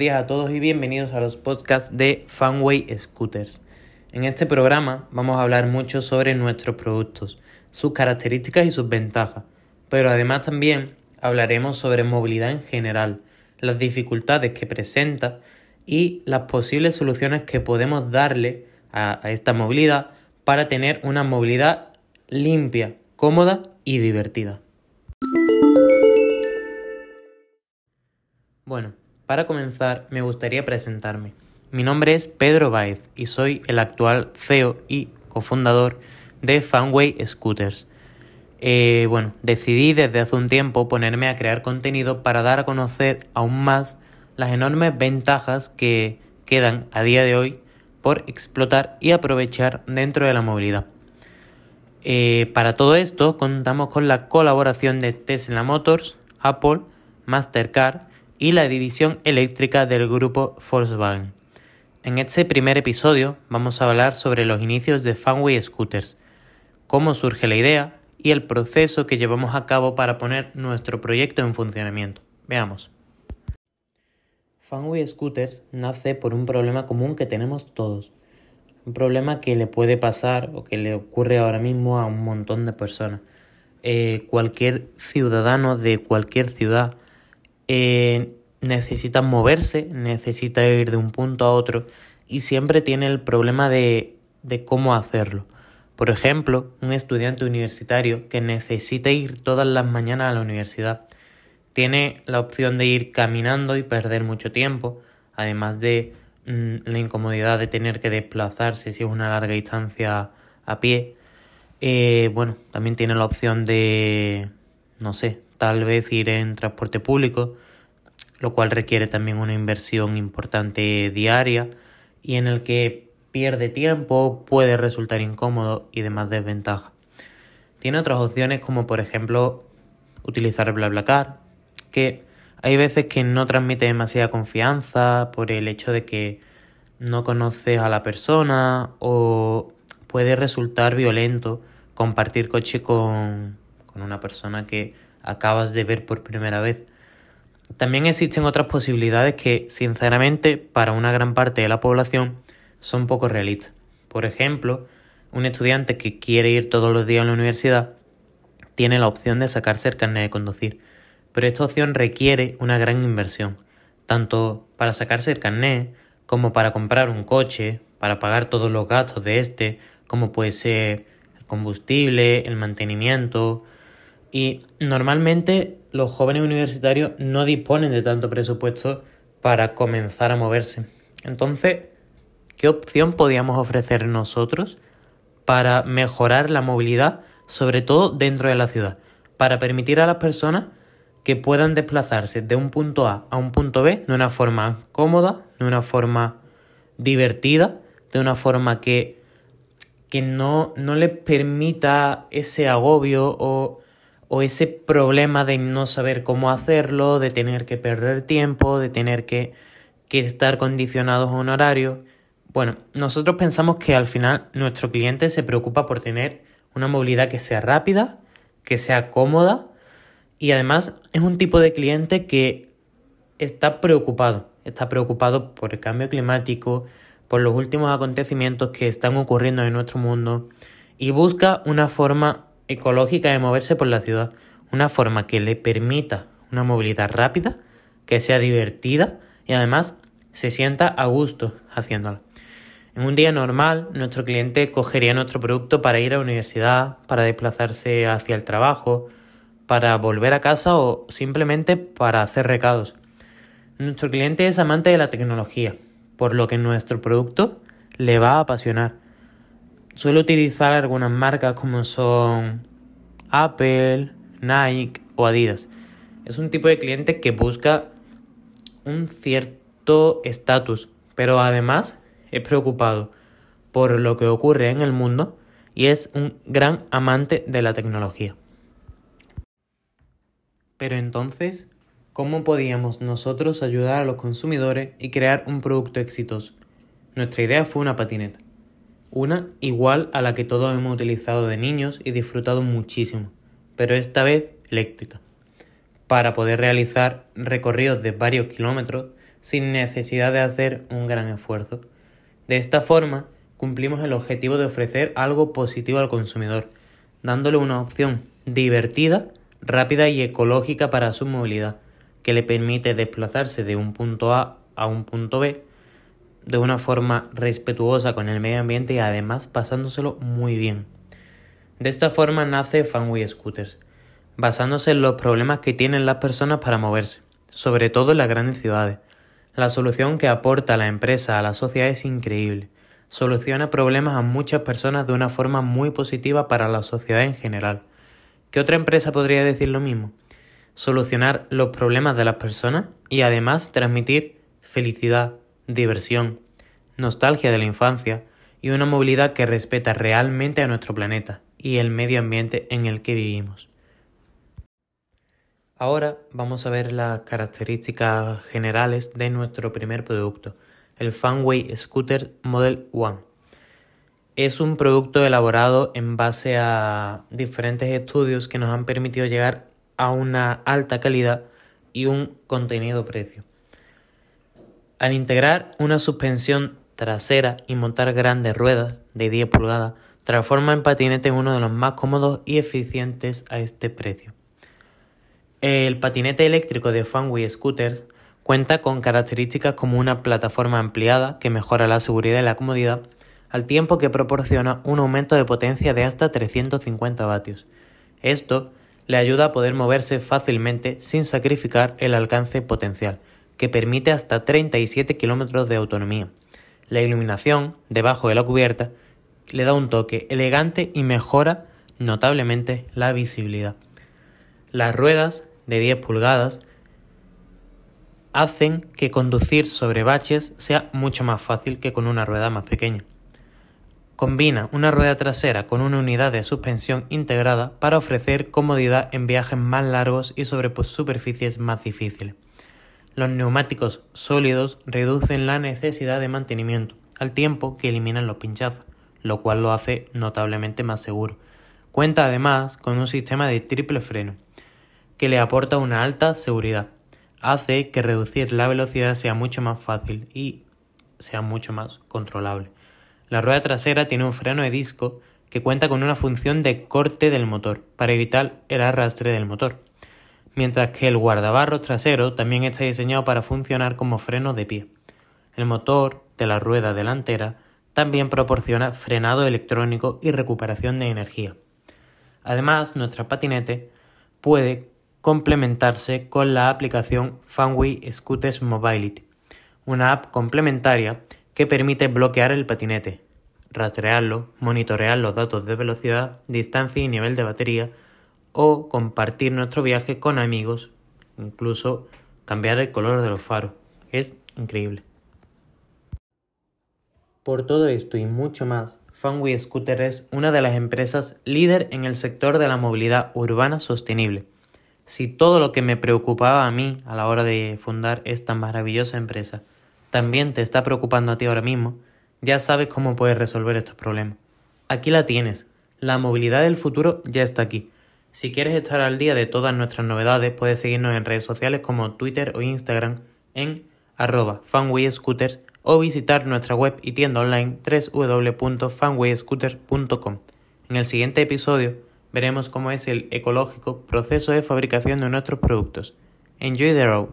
Días a todos y bienvenidos a los podcasts de Fanway Scooters. En este programa vamos a hablar mucho sobre nuestros productos, sus características y sus ventajas, pero además también hablaremos sobre movilidad en general, las dificultades que presenta y las posibles soluciones que podemos darle a esta movilidad para tener una movilidad limpia, cómoda y divertida. Bueno, para comenzar me gustaría presentarme. Mi nombre es Pedro Baez y soy el actual CEO y cofundador de Fanway Scooters. Eh, bueno, decidí desde hace un tiempo ponerme a crear contenido para dar a conocer aún más las enormes ventajas que quedan a día de hoy por explotar y aprovechar dentro de la movilidad. Eh, para todo esto contamos con la colaboración de Tesla Motors, Apple, Mastercard y la división eléctrica del grupo Volkswagen. En este primer episodio vamos a hablar sobre los inicios de Fanway Scooters, cómo surge la idea y el proceso que llevamos a cabo para poner nuestro proyecto en funcionamiento. Veamos. Fanway Scooters nace por un problema común que tenemos todos, un problema que le puede pasar o que le ocurre ahora mismo a un montón de personas. Eh, cualquier ciudadano de cualquier ciudad eh, necesita moverse, necesita ir de un punto a otro y siempre tiene el problema de, de cómo hacerlo. Por ejemplo, un estudiante universitario que necesita ir todas las mañanas a la universidad tiene la opción de ir caminando y perder mucho tiempo, además de mm, la incomodidad de tener que desplazarse si es una larga distancia a pie. Eh, bueno, también tiene la opción de, no sé, tal vez ir en transporte público, lo cual requiere también una inversión importante diaria y en el que pierde tiempo, puede resultar incómodo y demás desventajas. Tiene otras opciones como por ejemplo utilizar BlaBlaCar, que hay veces que no transmite demasiada confianza por el hecho de que no conoces a la persona o puede resultar violento compartir coche con, con una persona que acabas de ver por primera vez. También existen otras posibilidades que, sinceramente, para una gran parte de la población son poco realistas. Por ejemplo, un estudiante que quiere ir todos los días a la universidad tiene la opción de sacarse el carnet de conducir, pero esta opción requiere una gran inversión, tanto para sacarse el carnet como para comprar un coche, para pagar todos los gastos de este, como puede ser el combustible, el mantenimiento, y normalmente los jóvenes universitarios no disponen de tanto presupuesto para comenzar a moverse. Entonces, ¿qué opción podíamos ofrecer nosotros para mejorar la movilidad, sobre todo dentro de la ciudad? Para permitir a las personas que puedan desplazarse de un punto A a un punto B de una forma cómoda, de una forma divertida, de una forma que, que no, no les permita ese agobio o o ese problema de no saber cómo hacerlo, de tener que perder tiempo, de tener que, que estar condicionados a un horario. Bueno, nosotros pensamos que al final nuestro cliente se preocupa por tener una movilidad que sea rápida, que sea cómoda y además es un tipo de cliente que está preocupado, está preocupado por el cambio climático, por los últimos acontecimientos que están ocurriendo en nuestro mundo y busca una forma ecológica de moverse por la ciudad, una forma que le permita una movilidad rápida, que sea divertida y además se sienta a gusto haciéndola. En un día normal, nuestro cliente cogería nuestro producto para ir a la universidad, para desplazarse hacia el trabajo, para volver a casa o simplemente para hacer recados. Nuestro cliente es amante de la tecnología, por lo que nuestro producto le va a apasionar. Suelo utilizar algunas marcas como son Apple, Nike o Adidas. Es un tipo de cliente que busca un cierto estatus, pero además es preocupado por lo que ocurre en el mundo y es un gran amante de la tecnología. Pero entonces, ¿cómo podíamos nosotros ayudar a los consumidores y crear un producto exitoso? Nuestra idea fue una patineta. Una igual a la que todos hemos utilizado de niños y disfrutado muchísimo, pero esta vez eléctrica. Para poder realizar recorridos de varios kilómetros, sin necesidad de hacer un gran esfuerzo. De esta forma, cumplimos el objetivo de ofrecer algo positivo al consumidor, dándole una opción divertida, rápida y ecológica para su movilidad, que le permite desplazarse de un punto A a un punto B de una forma respetuosa con el medio ambiente y además pasándoselo muy bien. De esta forma nace Fanway Scooters, basándose en los problemas que tienen las personas para moverse, sobre todo en las grandes ciudades. La solución que aporta la empresa a la sociedad es increíble soluciona problemas a muchas personas de una forma muy positiva para la sociedad en general. ¿Qué otra empresa podría decir lo mismo? Solucionar los problemas de las personas y además transmitir felicidad, diversión, nostalgia de la infancia y una movilidad que respeta realmente a nuestro planeta y el medio ambiente en el que vivimos. Ahora vamos a ver las características generales de nuestro primer producto, el Fanway Scooter Model One. Es un producto elaborado en base a diferentes estudios que nos han permitido llegar a una alta calidad y un contenido precio. Al integrar una suspensión trasera y montar grandes ruedas de 10 pulgadas, transforma el patinete en uno de los más cómodos y eficientes a este precio. El patinete eléctrico de Fanway Scooters Cuenta con características como una plataforma ampliada que mejora la seguridad y la comodidad, al tiempo que proporciona un aumento de potencia de hasta 350 vatios. Esto le ayuda a poder moverse fácilmente sin sacrificar el alcance potencial, que permite hasta 37 kilómetros de autonomía. La iluminación debajo de la cubierta le da un toque elegante y mejora notablemente la visibilidad. Las ruedas de 10 pulgadas hacen que conducir sobre baches sea mucho más fácil que con una rueda más pequeña. Combina una rueda trasera con una unidad de suspensión integrada para ofrecer comodidad en viajes más largos y sobre superficies más difíciles. Los neumáticos sólidos reducen la necesidad de mantenimiento, al tiempo que eliminan los pinchazos, lo cual lo hace notablemente más seguro. Cuenta además con un sistema de triple freno, que le aporta una alta seguridad hace que reducir la velocidad sea mucho más fácil y sea mucho más controlable. La rueda trasera tiene un freno de disco que cuenta con una función de corte del motor para evitar el arrastre del motor, mientras que el guardabarros trasero también está diseñado para funcionar como freno de pie. El motor de la rueda delantera también proporciona frenado electrónico y recuperación de energía. Además, nuestra patinete puede complementarse con la aplicación Fanway Scooters Mobility, una app complementaria que permite bloquear el patinete, rastrearlo, monitorear los datos de velocidad, distancia y nivel de batería, o compartir nuestro viaje con amigos, incluso cambiar el color de los faros. Es increíble. Por todo esto y mucho más, Fanway Scooter es una de las empresas líder en el sector de la movilidad urbana sostenible si todo lo que me preocupaba a mí a la hora de fundar esta maravillosa empresa también te está preocupando a ti ahora mismo, ya sabes cómo puedes resolver estos problemas. Aquí la tienes. La movilidad del futuro ya está aquí. Si quieres estar al día de todas nuestras novedades, puedes seguirnos en redes sociales como Twitter o Instagram en arroba fanwayscooters o visitar nuestra web y tienda online www.fanwayscooter.com. En el siguiente episodio veremos cómo es el ecológico proceso de fabricación de nuestros productos. Enjoy the road.